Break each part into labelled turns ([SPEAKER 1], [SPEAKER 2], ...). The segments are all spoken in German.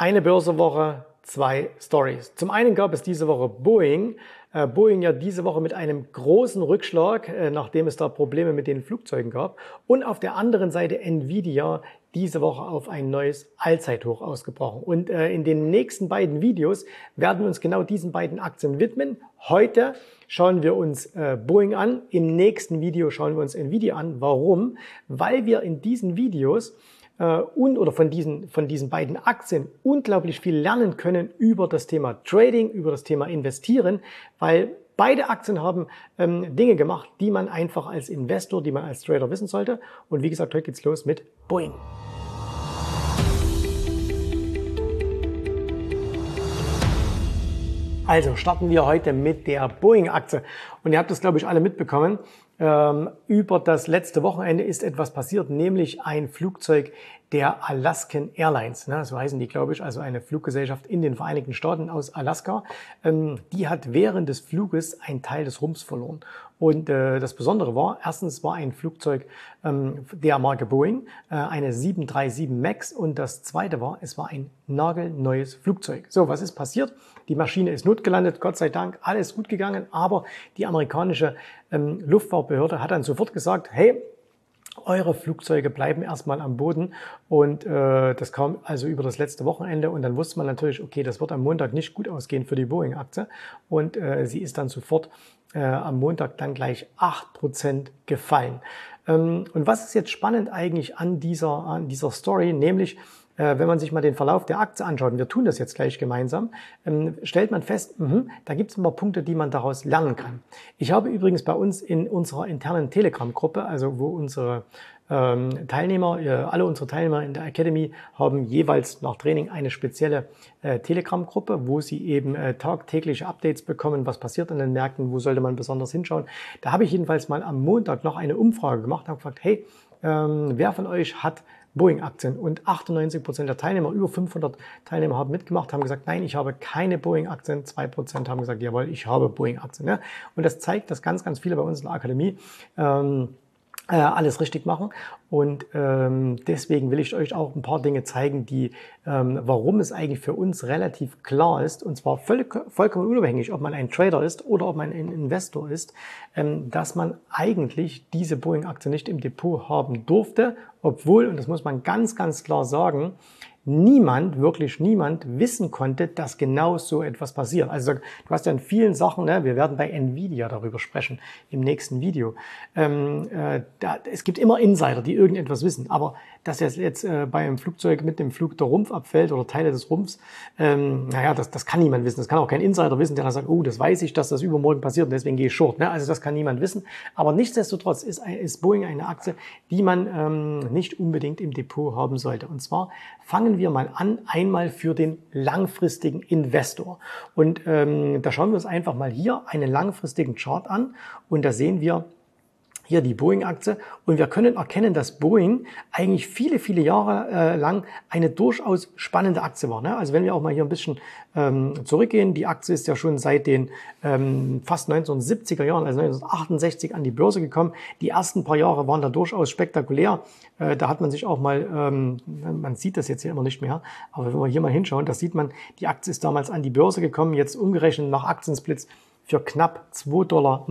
[SPEAKER 1] Eine Börsewoche, zwei Stories. Zum einen gab es diese Woche Boeing. Äh, Boeing ja diese Woche mit einem großen Rückschlag, äh, nachdem es da Probleme mit den Flugzeugen gab. Und auf der anderen Seite Nvidia diese Woche auf ein neues Allzeithoch ausgebrochen. Und äh, in den nächsten beiden Videos werden wir uns genau diesen beiden Aktien widmen. Heute schauen wir uns Boeing an. Im nächsten Video schauen wir uns Nvidia an. Warum? Weil wir in diesen Videos und oder von diesen, von diesen beiden Aktien unglaublich viel lernen können über das Thema Trading, über das Thema Investieren, weil beide Aktien haben ähm, Dinge gemacht, die man einfach als Investor, die man als Trader wissen sollte. Und wie gesagt, heute geht's los mit Boeing. Also starten wir heute mit der Boeing-Aktie. Und ihr habt das, glaube ich, alle mitbekommen. Ähm, über das letzte Wochenende ist etwas passiert, nämlich ein Flugzeug der Alaskan Airlines, ne, so heißen die, glaube ich, also eine Fluggesellschaft in den Vereinigten Staaten aus Alaska, ähm, die hat während des Fluges einen Teil des Rumpfs verloren. Und äh, das Besondere war, erstens war ein Flugzeug ähm, der Marke Boeing, äh, eine 737 MAX und das zweite war, es war ein nagelneues Flugzeug. So, was ist passiert? Die Maschine ist notgelandet, Gott sei Dank, alles gut gegangen, aber die amerikanische ähm, Luftfahrtbehörde hat dann sofort gesagt, hey, eure Flugzeuge bleiben erstmal am Boden. Und äh, das kam also über das letzte Wochenende. Und dann wusste man natürlich, okay, das wird am Montag nicht gut ausgehen für die Boeing-Aktie. Und äh, sie ist dann sofort äh, am Montag dann gleich acht Prozent gefallen. Ähm, und was ist jetzt spannend eigentlich an dieser, an dieser Story? Nämlich, wenn man sich mal den Verlauf der Aktie anschaut, und wir tun das jetzt gleich gemeinsam, ähm, stellt man fest, mh, da gibt es ein Punkte, die man daraus lernen kann. Ich habe übrigens bei uns in unserer internen Telegram-Gruppe, also wo unsere ähm, Teilnehmer, äh, alle unsere Teilnehmer in der Academy haben jeweils nach Training eine spezielle äh, Telegram-Gruppe, wo sie eben äh, tagtägliche Updates bekommen, was passiert an den Märkten, wo sollte man besonders hinschauen. Da habe ich jedenfalls mal am Montag noch eine Umfrage gemacht und gefragt, hey, ähm, wer von euch hat Boeing-Aktien. Und 98 Prozent der Teilnehmer, über 500 Teilnehmer haben mitgemacht, haben gesagt, nein, ich habe keine Boeing-Aktien. Zwei Prozent haben gesagt, jawohl, ich habe Boeing-Aktien. Ja? Und das zeigt, dass ganz, ganz viele bei uns in der Akademie ähm, äh, alles richtig machen. Und ähm, deswegen will ich euch auch ein paar Dinge zeigen, die, ähm, warum es eigentlich für uns relativ klar ist, und zwar völlig, vollkommen unabhängig, ob man ein Trader ist oder ob man ein Investor ist, ähm, dass man eigentlich diese Boeing-Aktie nicht im Depot haben durfte, obwohl, und das muss man ganz, ganz klar sagen, niemand, wirklich niemand wissen konnte, dass genau so etwas passiert. Also du hast ja in vielen Sachen, ne, wir werden bei Nvidia darüber sprechen im nächsten Video. Ähm, äh, da, es gibt immer Insider, die irgendetwas wissen, aber dass jetzt, jetzt äh, bei einem Flugzeug mit dem Flug der Rumpf abfällt oder Teile des Rumpfs, ähm, naja, das, das kann niemand wissen. Das kann auch kein Insider wissen, der dann sagt, oh, das weiß ich, dass das übermorgen passiert und deswegen gehe ich short. Ne? Also das kann niemand wissen. Aber nichtsdestotrotz ist, ist Boeing eine Aktie, die man ähm, nicht unbedingt im Depot haben sollte. Und zwar fangen wir mal an, einmal für den langfristigen Investor. Und ähm, da schauen wir uns einfach mal hier einen langfristigen Chart an und da sehen wir, hier die Boeing-Aktie. Und wir können erkennen, dass Boeing eigentlich viele, viele Jahre äh, lang eine durchaus spannende Aktie war. Ne? Also wenn wir auch mal hier ein bisschen ähm, zurückgehen, die Aktie ist ja schon seit den ähm, fast 1970er Jahren, also 1968 an die Börse gekommen. Die ersten paar Jahre waren da durchaus spektakulär. Äh, da hat man sich auch mal, ähm, man sieht das jetzt hier immer nicht mehr, aber wenn wir hier mal hinschauen, da sieht man, die Aktie ist damals an die Börse gekommen, jetzt umgerechnet nach Aktiensplits für knapp 2,90 Dollar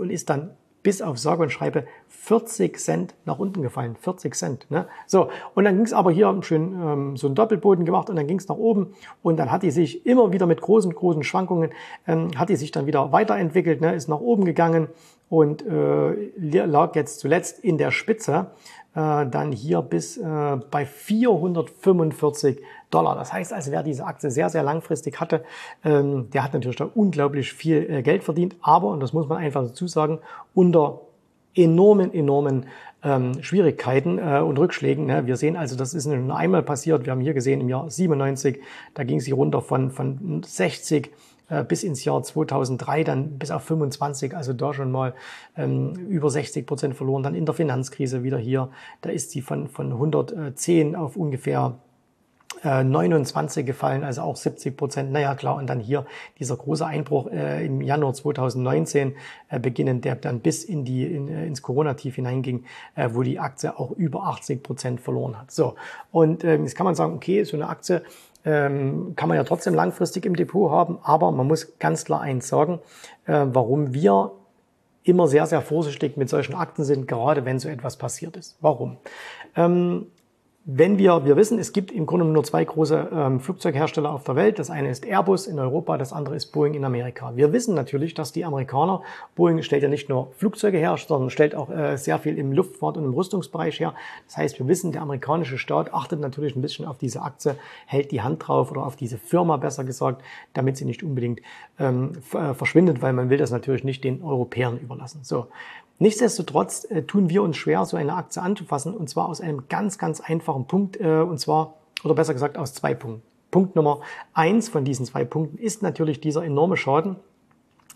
[SPEAKER 1] und ist dann bis auf sage und schreibe 40 Cent nach unten gefallen. 40 Cent. Ne? So, und dann ging es aber hier schön ähm, so einen Doppelboden gemacht und dann ging es nach oben und dann hat die sich immer wieder mit großen, großen Schwankungen, ähm, hat die sich dann wieder weiterentwickelt, ne? ist nach oben gegangen und äh, lag jetzt zuletzt in der Spitze äh, dann hier bis äh, bei 445 Dollar. Das heißt also, wer diese Aktie sehr, sehr langfristig hatte, ähm, der hat natürlich da unglaublich viel äh, Geld verdient, aber, und das muss man einfach dazu sagen, unter enormen, enormen ähm, Schwierigkeiten äh, und Rückschlägen. Ne? Wir sehen also, das ist nur einmal passiert. Wir haben hier gesehen im Jahr 97, da ging sie runter von, von 60 äh, bis ins Jahr 2003 dann bis auf 25, also da schon mal ähm, über 60 Prozent verloren. Dann in der Finanzkrise wieder hier, da ist sie von, von 110 auf ungefähr 29 äh, gefallen, also auch 70 Prozent. Naja, klar, und dann hier dieser große Einbruch äh, im Januar 2019 äh, beginnen, der dann bis in die, in, äh, ins Corona-Tief hineinging, äh, wo die Aktie auch über 80 Prozent verloren hat. So, und äh, jetzt kann man sagen, okay, so eine Aktie ähm, kann man ja trotzdem langfristig im Depot haben, aber man muss ganz klar eins sagen, äh, warum wir immer sehr, sehr vorsichtig mit solchen Akten sind, gerade wenn so etwas passiert ist. Warum? Ähm, wenn wir, wir wissen, es gibt im Grunde nur zwei große ähm, Flugzeughersteller auf der Welt. Das eine ist Airbus in Europa, das andere ist Boeing in Amerika. Wir wissen natürlich, dass die Amerikaner, Boeing stellt ja nicht nur Flugzeuge her, sondern stellt auch äh, sehr viel im Luftfahrt- und im Rüstungsbereich her. Das heißt, wir wissen, der amerikanische Staat achtet natürlich ein bisschen auf diese Aktie, hält die Hand drauf oder auf diese Firma besser gesagt, damit sie nicht unbedingt ähm, äh, verschwindet, weil man will das natürlich nicht den Europäern überlassen. So. Nichtsdestotrotz äh, tun wir uns schwer, so eine Aktie anzufassen, und zwar aus einem ganz, ganz einfachen Punkt, äh, und zwar, oder besser gesagt, aus zwei Punkten. Punkt Nummer eins von diesen zwei Punkten ist natürlich dieser enorme Schaden,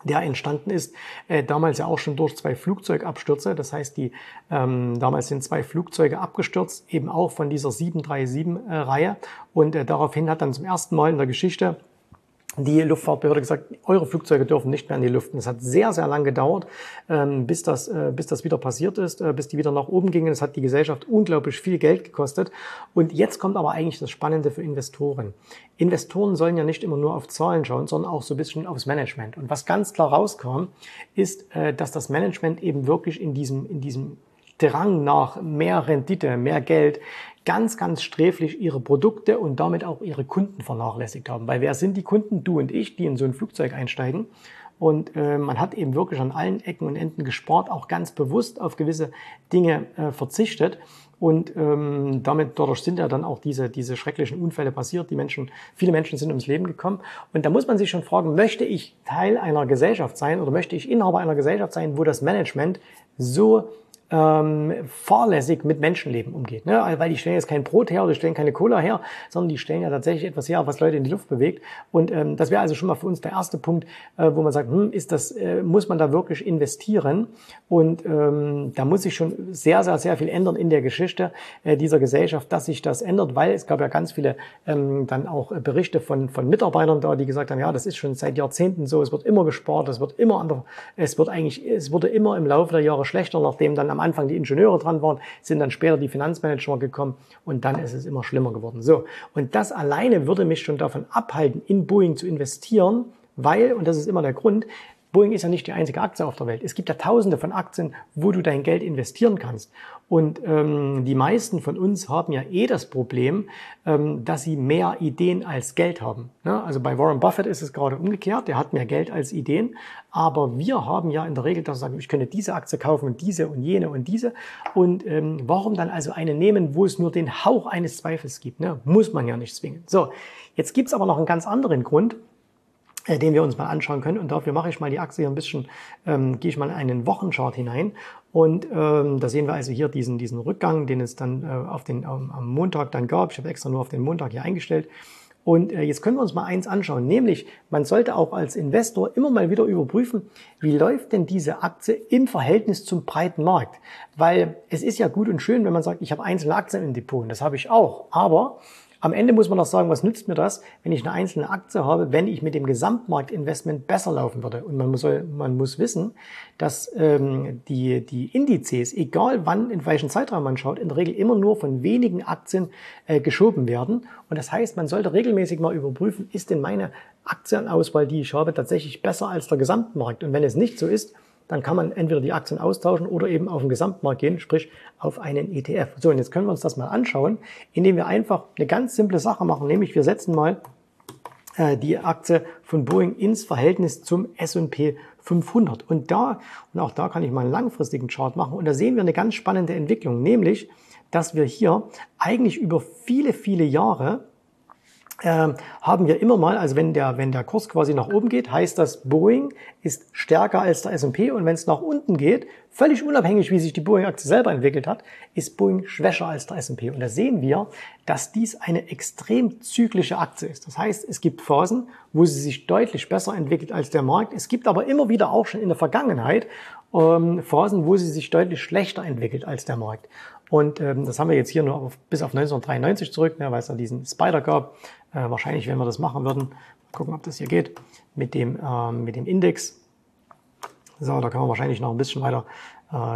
[SPEAKER 1] der entstanden ist, äh, damals ja auch schon durch zwei Flugzeugabstürze. Das heißt, die ähm, damals sind zwei Flugzeuge abgestürzt, eben auch von dieser 737-Reihe. Äh, und äh, daraufhin hat dann zum ersten Mal in der Geschichte die Luftfahrtbehörde gesagt, eure Flugzeuge dürfen nicht mehr in die Luft. Und es hat sehr, sehr lang gedauert, ähm, bis das, äh, bis das wieder passiert ist, äh, bis die wieder nach oben gingen. Es hat die Gesellschaft unglaublich viel Geld gekostet. Und jetzt kommt aber eigentlich das Spannende für Investoren. Investoren sollen ja nicht immer nur auf Zahlen schauen, sondern auch so ein bisschen aufs Management. Und was ganz klar rauskam, ist, äh, dass das Management eben wirklich in diesem, in diesem Drang nach mehr Rendite, mehr Geld ganz, ganz sträflich ihre Produkte und damit auch ihre Kunden vernachlässigt haben. Weil wer sind die Kunden? Du und ich, die in so ein Flugzeug einsteigen. Und äh, man hat eben wirklich an allen Ecken und Enden gespart, auch ganz bewusst auf gewisse Dinge äh, verzichtet. Und ähm, damit dadurch sind ja dann auch diese, diese schrecklichen Unfälle passiert. Die Menschen, viele Menschen sind ums Leben gekommen. Und da muss man sich schon fragen, möchte ich Teil einer Gesellschaft sein oder möchte ich Inhaber einer Gesellschaft sein, wo das Management so ähm, fahrlässig mit Menschenleben umgeht. Ne? Weil die stellen jetzt kein Brot her oder stellen keine Cola her, sondern die stellen ja tatsächlich etwas her, was Leute in die Luft bewegt. Und ähm, das wäre also schon mal für uns der erste Punkt, äh, wo man sagt, hm, ist das, äh, muss man da wirklich investieren? Und ähm, da muss sich schon sehr, sehr, sehr viel ändern in der Geschichte äh, dieser Gesellschaft, dass sich das ändert, weil es gab ja ganz viele ähm, dann auch Berichte von, von Mitarbeitern da, die gesagt haben, ja, das ist schon seit Jahrzehnten so, es wird immer gespart, es wird immer an es wird eigentlich, es wurde immer im Laufe der Jahre schlechter, nachdem dann am Anfang die Ingenieure dran waren, sind dann später die Finanzmanager gekommen und dann ist es immer schlimmer geworden. So. Und das alleine würde mich schon davon abhalten, in Boeing zu investieren, weil, und das ist immer der Grund, Boeing ist ja nicht die einzige Aktie auf der Welt. Es gibt ja tausende von Aktien, wo du dein Geld investieren kannst. Und ähm, die meisten von uns haben ja eh das Problem, ähm, dass sie mehr Ideen als Geld haben. Ne? Also bei Warren Buffett ist es gerade umgekehrt, der hat mehr Geld als Ideen. Aber wir haben ja in der Regel, dass wir sagen, ich könnte diese Aktie kaufen und diese und jene und diese. Und ähm, warum dann also eine nehmen, wo es nur den Hauch eines Zweifels gibt? Ne? Muss man ja nicht zwingen. So, jetzt gibt's aber noch einen ganz anderen Grund äh, den wir uns mal anschauen können. Und dafür mache ich mal die Achse hier ein bisschen, ähm, gehe ich mal in einen Wochenchart hinein. Und ähm, da sehen wir also hier diesen, diesen Rückgang, den es dann äh, auf den, ähm, am Montag dann gab. Ich habe extra nur auf den Montag hier eingestellt. Und äh, jetzt können wir uns mal eins anschauen, nämlich man sollte auch als Investor immer mal wieder überprüfen, wie läuft denn diese Aktie im Verhältnis zum breiten Markt? Weil es ist ja gut und schön, wenn man sagt, ich habe einzelne Aktien im Depot und das habe ich auch. Aber am Ende muss man auch sagen, was nützt mir das, wenn ich eine einzelne Aktie habe, wenn ich mit dem Gesamtmarktinvestment besser laufen würde. Und man muss, man muss wissen, dass ähm, die, die Indizes, egal wann, in welchen Zeitraum man schaut, in der Regel immer nur von wenigen Aktien äh, geschoben werden. Und das heißt, man sollte regelmäßig mal überprüfen, ist denn meine Aktienauswahl, die ich habe, tatsächlich besser als der Gesamtmarkt? Und wenn es nicht so ist, dann kann man entweder die Aktien austauschen oder eben auf den Gesamtmarkt gehen, sprich auf einen ETF. So, und jetzt können wir uns das mal anschauen, indem wir einfach eine ganz simple Sache machen, nämlich wir setzen mal äh, die Aktie von Boeing ins Verhältnis zum S&P 500. Und da, und auch da kann ich mal einen langfristigen Chart machen, und da sehen wir eine ganz spannende Entwicklung, nämlich, dass wir hier eigentlich über viele, viele Jahre haben wir immer mal, also wenn der, wenn der Kurs quasi nach oben geht, heißt das, Boeing ist stärker als der S&P und wenn es nach unten geht, völlig unabhängig, wie sich die Boeing-Aktie selber entwickelt hat, ist Boeing schwächer als der S&P. Und da sehen wir, dass dies eine extrem zyklische Aktie ist. Das heißt, es gibt Phasen, wo sie sich deutlich besser entwickelt als der Markt. Es gibt aber immer wieder auch schon in der Vergangenheit ähm, Phasen, wo sie sich deutlich schlechter entwickelt als der Markt. Und ähm, das haben wir jetzt hier nur auf, bis auf 1993 zurück, ne, weil es da diesen Spider gab. Äh, wahrscheinlich, wenn wir das machen würden, gucken, ob das hier geht, mit dem, ähm, mit dem Index. So, da kann man wahrscheinlich noch ein bisschen weiter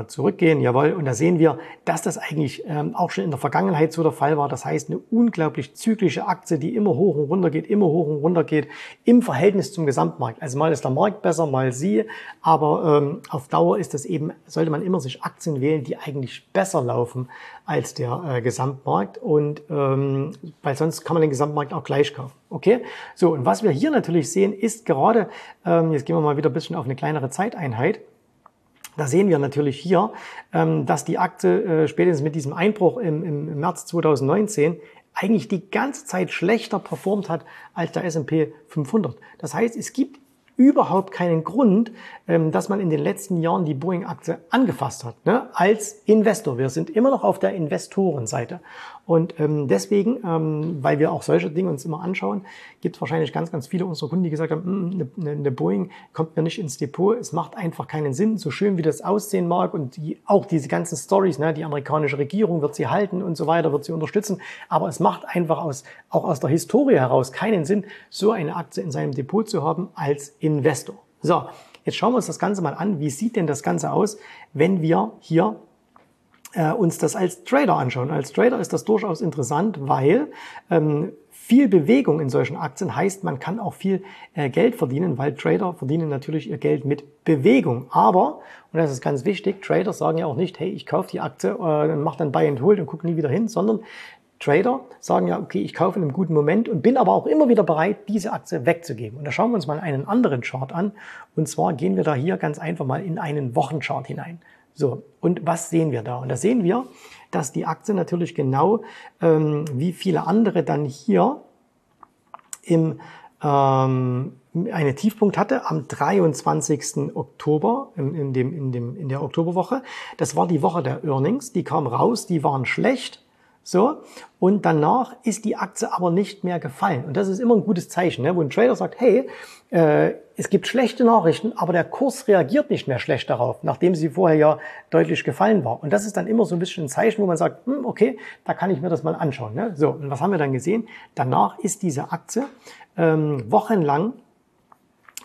[SPEAKER 1] zurückgehen. Jawohl, und da sehen wir, dass das eigentlich ähm, auch schon in der Vergangenheit so der Fall war. Das heißt, eine unglaublich zyklische Aktie, die immer hoch und runter geht, immer hoch und runter geht, im Verhältnis zum Gesamtmarkt. Also mal ist der Markt besser, mal sie, aber ähm, auf Dauer ist das eben, sollte man immer sich Aktien wählen, die eigentlich besser laufen als der äh, Gesamtmarkt und ähm, weil sonst kann man den Gesamtmarkt auch gleich kaufen. Okay? So, und was wir hier natürlich sehen, ist gerade, ähm, jetzt gehen wir mal wieder ein bisschen auf eine kleinere Zeiteinheit, da sehen wir natürlich hier, ähm, dass die Aktie äh, spätestens mit diesem Einbruch im, März 2019 eigentlich die ganze Zeit schlechter performt hat als der S&P 500. Das heißt, es gibt überhaupt keinen Grund, ähm, dass man in den letzten Jahren die Boeing-Aktie angefasst hat, ne? als Investor. Wir sind immer noch auf der Investorenseite. Und ähm, deswegen, ähm, weil wir auch solche Dinge uns immer anschauen, gibt es wahrscheinlich ganz, ganz viele unserer Kunden, die gesagt haben, eine, eine Boeing kommt mir nicht ins Depot, es macht einfach keinen Sinn, so schön wie das aussehen mag und die, auch diese ganzen Stories, ne, die amerikanische Regierung wird sie halten und so weiter, wird sie unterstützen, aber es macht einfach aus, auch aus der Historie heraus keinen Sinn, so eine Aktie in seinem Depot zu haben als Investor. So, jetzt schauen wir uns das Ganze mal an. Wie sieht denn das Ganze aus, wenn wir hier äh, uns das als Trader anschauen. Als Trader ist das durchaus interessant, weil ähm, viel Bewegung in solchen Aktien heißt, man kann auch viel äh, Geld verdienen, weil Trader verdienen natürlich ihr Geld mit Bewegung. Aber, und das ist ganz wichtig, Trader sagen ja auch nicht, hey, ich kaufe die Aktie äh, und mache dann Buy and Hold und gucke nie wieder hin, sondern Trader sagen ja, okay, ich kaufe in einem guten Moment und bin aber auch immer wieder bereit, diese Aktie wegzugeben. Und da schauen wir uns mal einen anderen Chart an. Und zwar gehen wir da hier ganz einfach mal in einen Wochenchart hinein. So, und was sehen wir da? Und da sehen wir, dass die Aktie natürlich genau ähm, wie viele andere dann hier im ähm, eine Tiefpunkt hatte am 23. Oktober in, in, dem, in, dem, in der Oktoberwoche. Das war die Woche der Earnings. Die kamen raus, die waren schlecht. So, und danach ist die Aktie aber nicht mehr gefallen. Und das ist immer ein gutes Zeichen, ne? wo ein Trader sagt, hey, äh, es gibt schlechte Nachrichten, aber der Kurs reagiert nicht mehr schlecht darauf, nachdem sie vorher ja deutlich gefallen war. Und das ist dann immer so ein bisschen ein Zeichen, wo man sagt, hm, okay, da kann ich mir das mal anschauen. Ne? So, und was haben wir dann gesehen? Danach ist diese Aktie ähm, wochenlang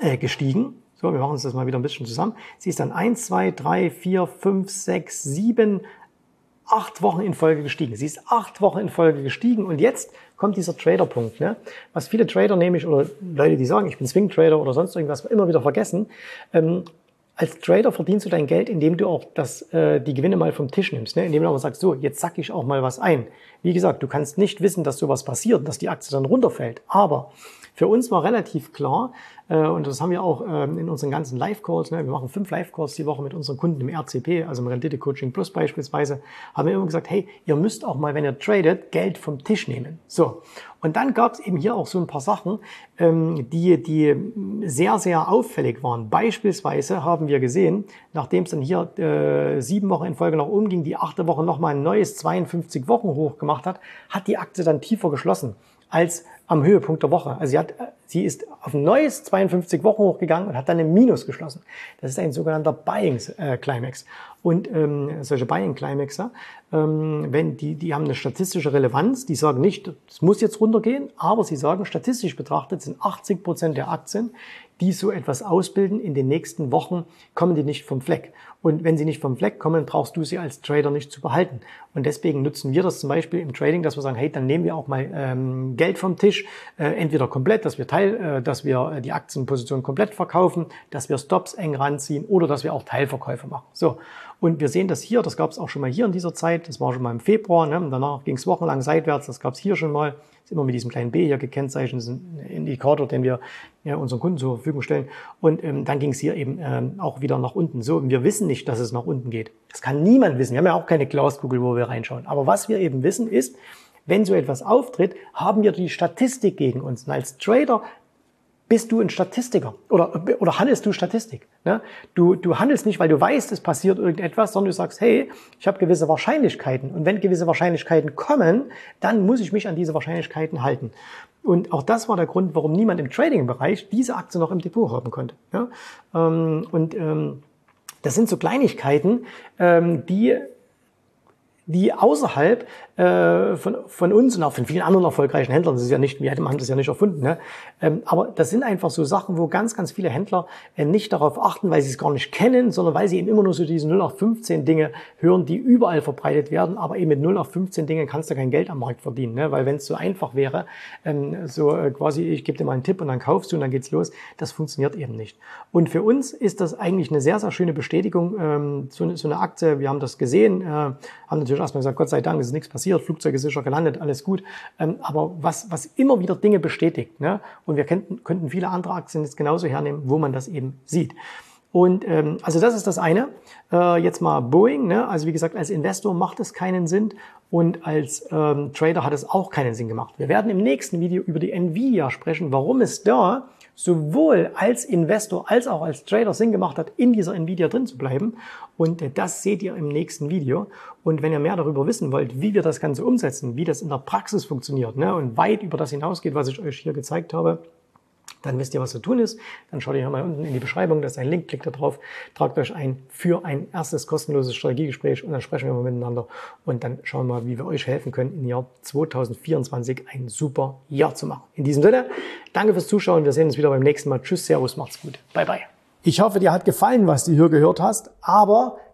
[SPEAKER 1] äh, gestiegen. So, wir machen uns das mal wieder ein bisschen zusammen. Sie ist dann eins, zwei, drei, vier, fünf, sechs, sieben, acht Wochen in Folge gestiegen. Sie ist acht Wochen in Folge gestiegen und jetzt kommt dieser Trader-Punkt. Ne? Was viele Trader nämlich oder Leute, die sagen, ich bin Swing-Trader oder sonst irgendwas, immer wieder vergessen. Ähm, als Trader verdienst du dein Geld, indem du auch das, äh, die Gewinne mal vom Tisch nimmst, ne? indem du aber sagst, so, jetzt sack ich auch mal was ein. Wie gesagt, du kannst nicht wissen, dass sowas passiert, dass die Aktie dann runterfällt. Aber für uns war relativ klar, äh, und das haben wir auch ähm, in unseren ganzen Live-Calls, ne, wir machen fünf Live-Calls die Woche mit unseren Kunden im RCP, also im Rendite Coaching Plus beispielsweise, haben wir immer gesagt, hey, ihr müsst auch mal, wenn ihr tradet, Geld vom Tisch nehmen. So. Und dann gab es eben hier auch so ein paar Sachen, ähm, die, die sehr, sehr auffällig waren. Beispielsweise haben wir gesehen, nachdem es dann hier äh, sieben Wochen in Folge nach oben ging, die achte Woche nochmal ein neues 52 Wochen hoch gemacht hat, hat die Aktie dann tiefer geschlossen als am Höhepunkt der Woche. Also sie, hat, sie ist auf ein neues 52 Wochen hochgegangen und hat dann im Minus geschlossen. Das ist ein sogenannter Buying äh, Climax. Und ähm, solche Buying Climaxer, ähm, wenn die, die haben eine statistische Relevanz, die sagen nicht, es muss jetzt runtergehen, aber sie sagen, statistisch betrachtet sind 80 Prozent der Aktien, die so etwas ausbilden, in den nächsten Wochen kommen die nicht vom Fleck. Und wenn sie nicht vom Fleck kommen, brauchst du sie als Trader nicht zu behalten. Und deswegen nutzen wir das zum Beispiel im Trading, dass wir sagen, hey, dann nehmen wir auch mal ähm, Geld vom Tisch, äh, entweder komplett, dass wir Teil, äh, dass wir äh, die Aktienposition komplett verkaufen, dass wir Stops eng ranziehen oder dass wir auch Teilverkäufe machen. So. Und wir sehen das hier, das gab es auch schon mal hier in dieser Zeit, das war schon mal im Februar, ne? danach ging es wochenlang seitwärts, das gab es hier schon mal, ist immer mit diesem kleinen B hier gekennzeichnet, das ist ein Indikator, den wir ja, unseren Kunden zur Verfügung stellen. Und ähm, dann ging es hier eben ähm, auch wieder nach unten. So, und wir wissen nicht, dass es nach unten geht. Das kann niemand wissen. Wir haben ja auch keine Glaskugel, wo wir reinschauen. Aber was wir eben wissen ist, wenn so etwas auftritt, haben wir die Statistik gegen uns. Und als Trader bist du ein Statistiker oder, oder handelst du Statistik. Ne? Du, du handelst nicht, weil du weißt, es passiert irgendetwas, sondern du sagst, hey, ich habe gewisse Wahrscheinlichkeiten und wenn gewisse Wahrscheinlichkeiten kommen, dann muss ich mich an diese Wahrscheinlichkeiten halten. Und auch das war der Grund, warum niemand im Trading-Bereich diese Aktie noch im Depot haben konnte. Ja? Ähm, und ähm, das sind so Kleinigkeiten, ähm, die die außerhalb äh, von, von uns und auch von vielen anderen erfolgreichen Händlern. Das ist ja nicht, wir haben das ja nicht erfunden. Ne? Ähm, aber das sind einfach so Sachen, wo ganz, ganz viele Händler äh, nicht darauf achten, weil sie es gar nicht kennen, sondern weil sie eben immer nur so diese 0 auf 15 Dinge hören, die überall verbreitet werden. Aber eben mit 0 auf 15 Dingen kannst du kein Geld am Markt verdienen. Ne? Weil wenn es so einfach wäre, ähm, so äh, quasi, ich gebe dir mal einen Tipp und dann kaufst du und dann geht's los, das funktioniert eben nicht. Und für uns ist das eigentlich eine sehr, sehr schöne Bestätigung, ähm, so, so eine Aktie. Wir haben das gesehen, äh, haben natürlich erstmal gesagt, Gott sei Dank, es ist nichts passiert, Flugzeug ist sicher gelandet, alles gut. Ähm, aber was, was immer wieder Dinge bestätigt, ne? und wir könnten, könnten viele andere Aktien jetzt genauso hernehmen, wo man das eben sieht. Und ähm, also das ist das eine. Äh, jetzt mal Boeing. Ne? Also wie gesagt, als Investor macht es keinen Sinn und als ähm, Trader hat es auch keinen Sinn gemacht. Wir werden im nächsten Video über die Nvidia sprechen, warum es da sowohl als Investor als auch als Trader Sinn gemacht hat, in dieser Nvidia drin zu bleiben. Und äh, das seht ihr im nächsten Video. Und wenn ihr mehr darüber wissen wollt, wie wir das Ganze umsetzen, wie das in der Praxis funktioniert ne, und weit über das hinausgeht, was ich euch hier gezeigt habe, dann wisst ihr, was zu tun ist. Dann schaut ihr mal unten in die Beschreibung, da ist ein Link, klickt da drauf, tragt euch ein für ein erstes kostenloses Strategiegespräch und dann sprechen wir mal miteinander und dann schauen wir mal, wie wir euch helfen können, im Jahr 2024 ein super Jahr zu machen. In diesem Sinne, danke fürs Zuschauen. Wir sehen uns wieder beim nächsten Mal. Tschüss, Servus, macht's gut. Bye, bye. Ich hoffe, dir hat gefallen, was du hier gehört hast, aber